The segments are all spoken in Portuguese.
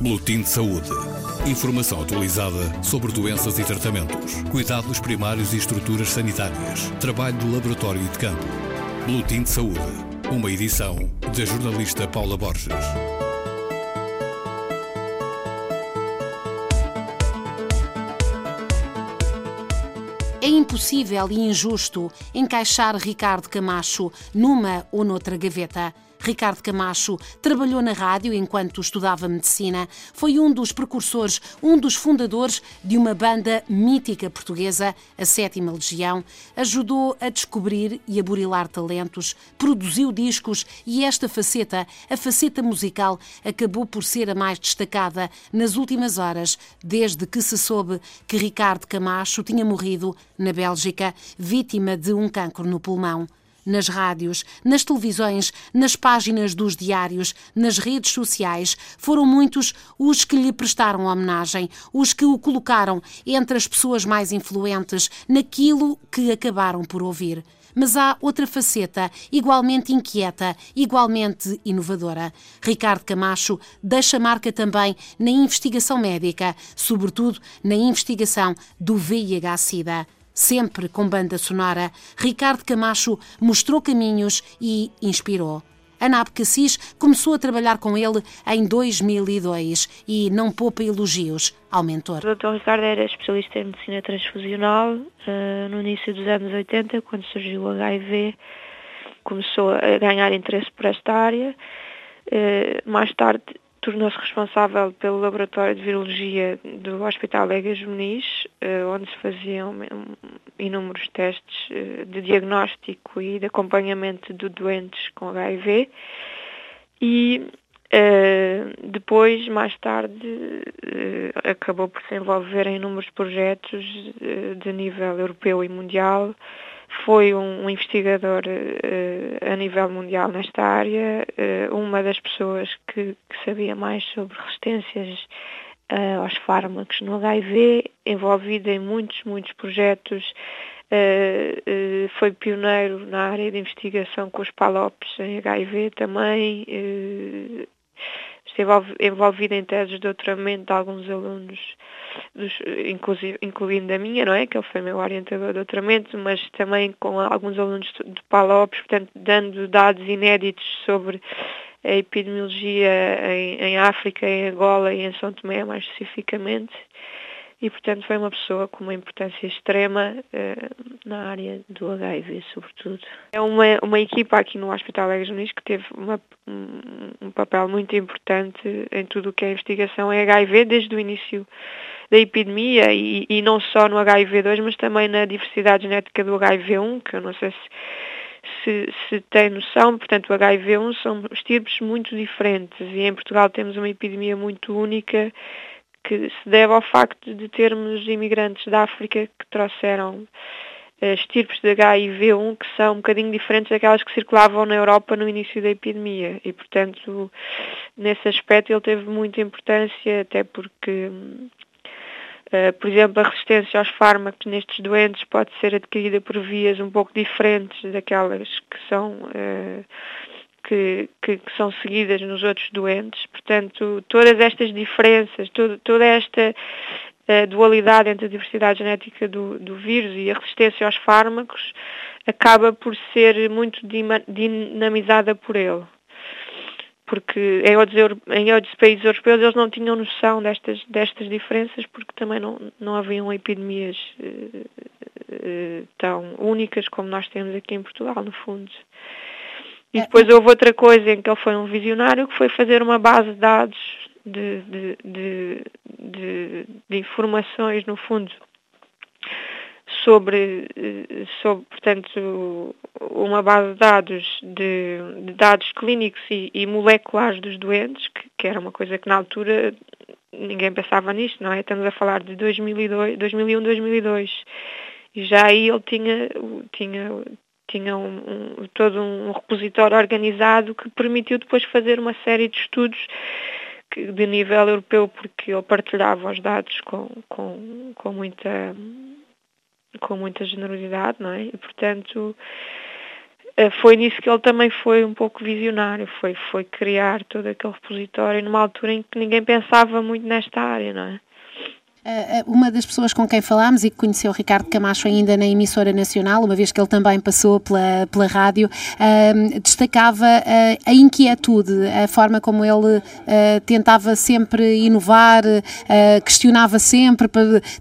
Boletim de Saúde. Informação atualizada sobre doenças e tratamentos, cuidados primários e estruturas sanitárias, trabalho do laboratório e de campo. Boletim de Saúde. Uma edição da jornalista Paula Borges. É impossível e injusto encaixar Ricardo Camacho numa ou noutra gaveta. Ricardo Camacho trabalhou na rádio enquanto estudava medicina, foi um dos precursores, um dos fundadores de uma banda mítica portuguesa, a Sétima Legião, ajudou a descobrir e a burilar talentos, produziu discos e esta faceta, a faceta musical, acabou por ser a mais destacada nas últimas horas, desde que se soube que Ricardo Camacho tinha morrido na Bélgica, vítima de um cancro no pulmão nas rádios, nas televisões, nas páginas dos diários, nas redes sociais. Foram muitos os que lhe prestaram homenagem, os que o colocaram entre as pessoas mais influentes naquilo que acabaram por ouvir. Mas há outra faceta, igualmente inquieta, igualmente inovadora. Ricardo Camacho deixa marca também na investigação médica, sobretudo na investigação do VIH-Sida sempre com banda sonora, Ricardo Camacho mostrou caminhos e inspirou. A NAP Cassis começou a trabalhar com ele em 2002 e não poupa elogios ao mentor. O Dr. Ricardo era especialista em medicina transfusional uh, no início dos anos 80, quando surgiu o HIV, começou a ganhar interesse por esta área. Uh, mais tarde tornou-se responsável pelo laboratório de virologia do Hospital Egas Muniz, eh, onde se faziam inúmeros testes eh, de diagnóstico e de acompanhamento de doentes com HIV. E Uh, depois, mais tarde, acabou por se envolver em inúmeros projetos de nível europeu e mundial, foi um, um investigador uh, a nível mundial nesta área, uh, uma das pessoas que, que, sabia mais sobre resistências uh, aos fármacos no HIV, envolvido em muitos, muitos projetos, foi pioneiro na área de investigação com os PALOPs em HIV também, esteve envolvida em teses de doutoramento de alguns alunos, dos, incluindo a minha, não é? Que ele foi meu orientador de doutoramento, mas também com alguns alunos de PALOPS, portanto, dando dados inéditos sobre a epidemiologia em, em África, em Angola e em São Tomé, mais especificamente e, portanto, foi uma pessoa com uma importância extrema uh, na área do HIV, sobretudo. É uma, uma equipa aqui no Hospital Egas Muniz que teve uma, um, um, papel muito importante em tudo o que é investigação em HIV, desde o início da epidemia e, e não só no HIV2, mas também na diversidade genética do HIV1, que eu não sei se se, se, tem noção, portanto o HIV1 são estirpes muito diferentes e em Portugal temos uma epidemia muito única que se deve ao facto de termos imigrantes da África que trouxeram estirpes de HIV-1 que são um bocadinho diferentes daquelas que circulavam na Europa no início da epidemia. E, portanto, nesse aspecto ele teve muita importância, até porque, uh, por exemplo, a resistência aos fármacos nestes doentes pode ser adquirida por vias um pouco diferentes daquelas que são uh, que, que, que, são seguidas nos outros doentes. Portanto, todas estas diferenças, todo, toda esta uh, dualidade entre a diversidade genética do, do, vírus e a resistência aos fármacos acaba por ser muito dinamizada por ele. Porque em outros, em outros países europeus eles não tinham noção destas, destas diferenças porque também não, não haviam epidemias uh, uh, tão únicas como nós temos aqui em Portugal, no fundo. E depois houve outra coisa em que ele foi um visionário, que foi fazer uma base de dados de, de, de, de, de informações, no fundo, sobre, sobre, portanto, uma base de dados de, de dados clínicos e, e, moleculares dos doentes, que, que, era uma coisa que na altura ninguém pensava nisto, não é? Estamos a falar de 2002, 2001, 2002. E já aí ele tinha, tinha, tinha um, um, todo um repositório organizado que permitiu depois fazer uma série de estudos que, de nível europeu, porque ele partilhava os dados com, com, com, muita, com muita generosidade, não é? E, portanto, uh, foi nisso que ele também foi um pouco visionário, foi, foi criar todo aquele repositório numa altura em que ninguém pensava muito nesta área, não é? Eh, eh, uma das pessoas com quem falámos e que conheceu Ricardo Camacho ainda na emissora nacional, uma vez que ele também passou pela, pela rádio, uh, destacava uh, a inquietude, a forma como ele tentava sempre inovar, questionava sempre,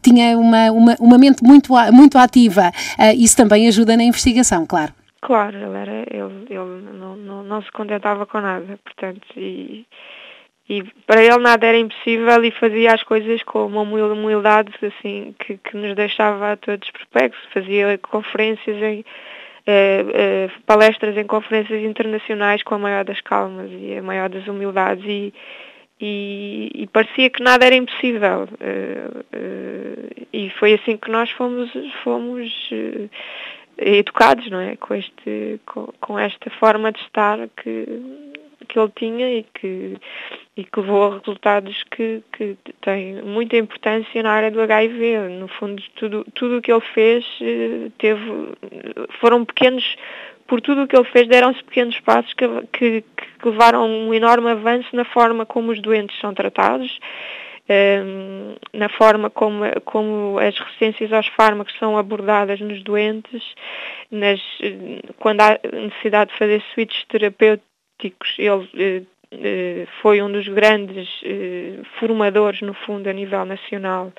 tinha uma, uma, uma mente muito, muito ativa. isso também ajuda na investigação, claro. Claro, ele, era, ele, ele não, não, não se contentava com nada, portanto, e e para ele nada era impossível e fazia as coisas com uma humildade assim que, que nos deixava a todos perplexos. Fazia conferências em eh, eh, palestras em conferências internacionais com a maior das calmas e a maior das humildades e, e, e parecia que nada era impossível. Eh, e foi assim que nós fomos, fomos educados, não é? Com, este, com, com esta forma de estar que que ele tinha e que, e que levou a resultados que, que têm muita importância na área do HIV. No fundo, tudo, tudo o que ele fez eh, teve, foram pequenos, por tudo o que ele fez, deram-se pequenos passos que, que, que levaram um enorme avanço na forma como os doentes são tratados, ehm, na forma como, como as resistências aos fármacos são abordadas nos doentes, nas, eh, quando há necessidade de fazer switches terapêuticos ele eh, eh, foi um dos grandes eh, formadores, no fundo, a nível nacional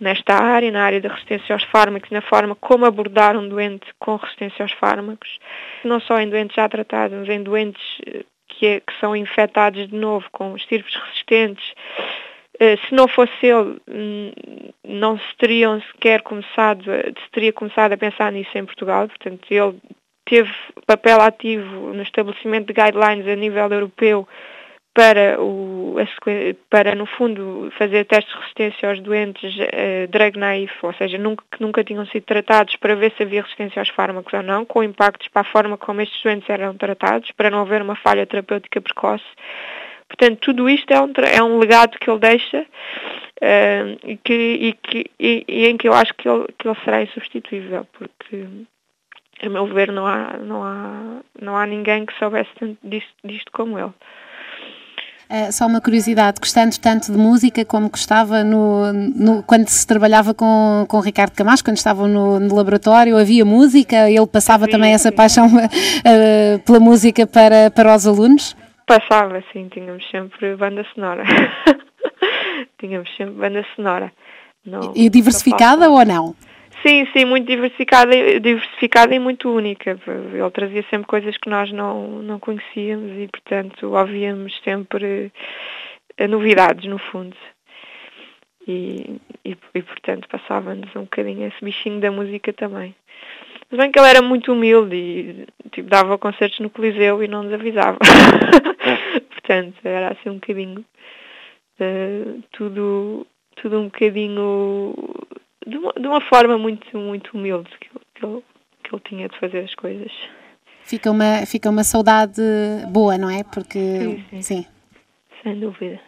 nesta área, na área da resistência aos fármacos, na forma como abordar um doente com resistência aos fármacos, não só em doentes já tratados, mas em doentes que, é, que são infectados de novo com estirpes resistentes. Se não fosse ele, hum, não se teriam sequer começado, se teria começado a pensar nisso em Portugal, portanto ele teve papel ativo no estabelecimento de guidelines a nível europeu para, o, para no fundo, fazer testes de resistência aos doentes uh, drug naive, ou seja, nunca, que nunca tinham sido tratados para ver se havia resistência aos fármacos ou não, com impactos para a forma como estes doentes eram tratados, para não haver uma falha terapêutica precoce. Portanto, tudo isto é um, é um legado que ele deixa uh, e, que, e, que, e, e, em que eu acho que ele, que ele será insubstituível, porque a meu ver, não há, não há, não há ninguém que soubesse tanto disto, disto como ele. Uh, só uma curiosidade, gostando tanto de música como gostava no, no, quando se trabalhava com, com Ricardo Camacho, quando estavam no, no laboratório, havia música, ele passava havia, também essa paixão uh, pela música para, para os alunos? Passava, sim, tínhamos sempre banda sonora. tínhamos sempre banda sonora. Não, e diversificada ou não? Sim, sim, muito diversificada, diversificada e muito única. Ele trazia sempre coisas que nós não, não conhecíamos e, portanto, ouvíamos sempre eh, novidades, no fundo. E, e, e portanto, passava-nos um bocadinho esse bichinho da música também. Mas bem que ele era muito humilde e tipo, dava concertos no Coliseu e não nos avisava. portanto, era assim um bocadinho uh, tudo, tudo um bocadinho de uma, de uma forma muito, muito humilde que, que, ele, que ele tinha de fazer as coisas. Fica uma, fica uma saudade boa, não é? Porque, sim, sim. sim. Sem dúvida.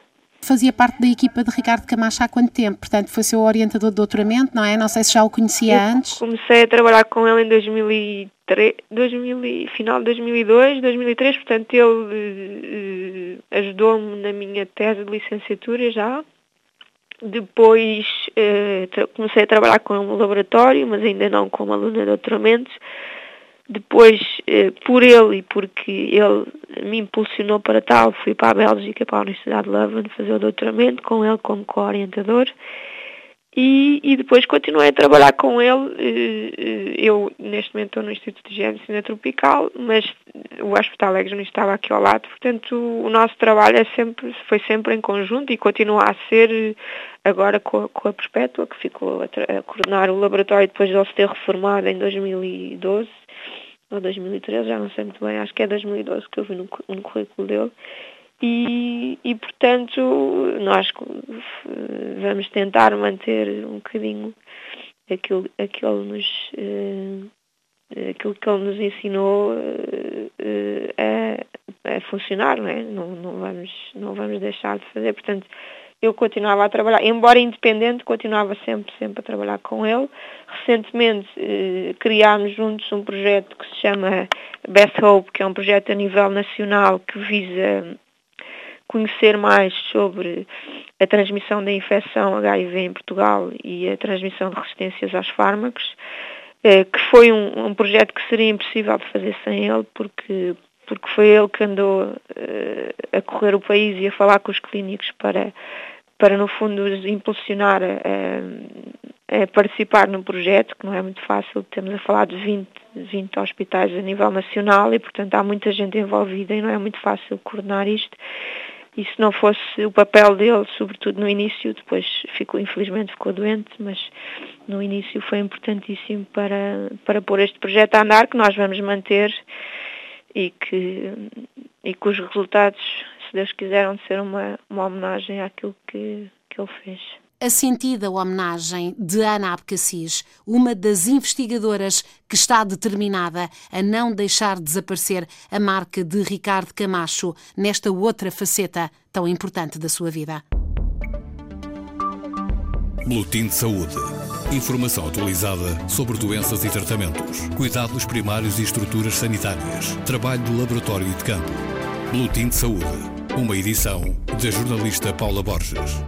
Fazia parte da equipa de Ricardo Camacho há quanto tempo? Portanto, foi seu orientador de doutoramento, não é? Não sei se já o conhecia Eu antes. Comecei a trabalhar com ele em 2003, 2000, final de 2002, 2003, portanto ele uh, ajudou-me na minha tese de licenciatura já. Depois eh, comecei a trabalhar com no laboratório, mas ainda não como aluna de doutoramento. Depois, eh, por ele e porque ele me impulsionou para tal, fui para a Bélgica, para a Universidade de Leuven, fazer o doutoramento com ele como co-orientador. E, e, depois continuei a trabalhar com ele. Eh, eh, eu, neste momento, estou no Instituto de Higiene Tropical, mas o Hospital não estava aqui ao lado, portanto, o nosso trabalho é sempre, foi sempre em conjunto e continua a ser eh, agora com a, com a Perpétua, que ficou a, a, coordenar o laboratório depois de ele se ter reformado em 2012 ou 2013, já não sei muito bem, acho que é 2012 que eu vi no, no currículo dele. E, e, portanto nós vamos tentar manter um bocadinho aquilo, aquilo, nos, uh, aquilo que ele nos ensinou uh, a, a, funcionar, não é? Não, não, vamos, não vamos deixar de fazer. Portanto, eu continuava a trabalhar, embora independente, continuava sempre, sempre a trabalhar com ele. Recentemente eh, criámos juntos um projeto que se chama Best Hope, que é um projeto a nível nacional que visa conhecer mais sobre a transmissão da infecção HIV em Portugal e a transmissão de resistências aos fármacos, eh, que foi um, um projeto que seria impossível de fazer sem ele, porque porque foi ele que andou uh, a correr o país e a falar com os clínicos para, para no fundo, os impulsionar a, a, participar no projeto, que não é muito fácil, estamos a falar de 20, 20 hospitais a nível nacional e, portanto, há muita gente envolvida e não é muito fácil coordenar isto. E se não fosse o papel dele, sobretudo no início, depois ficou, infelizmente ficou doente, mas no início foi importantíssimo para, para pôr este projeto a andar, que nós vamos manter e que, e que os resultados, se Deus quiser, vão ser uma, uma homenagem àquilo que, que ele fez. A sentida homenagem de Ana Abcacis, uma das investigadoras que está determinada a não deixar desaparecer a marca de Ricardo Camacho nesta outra faceta tão importante da sua vida. Boletim de Saúde. Informação atualizada sobre doenças e tratamentos, cuidados primários e estruturas sanitárias, trabalho de laboratório e de campo. Boletim de Saúde. Uma edição da jornalista Paula Borges.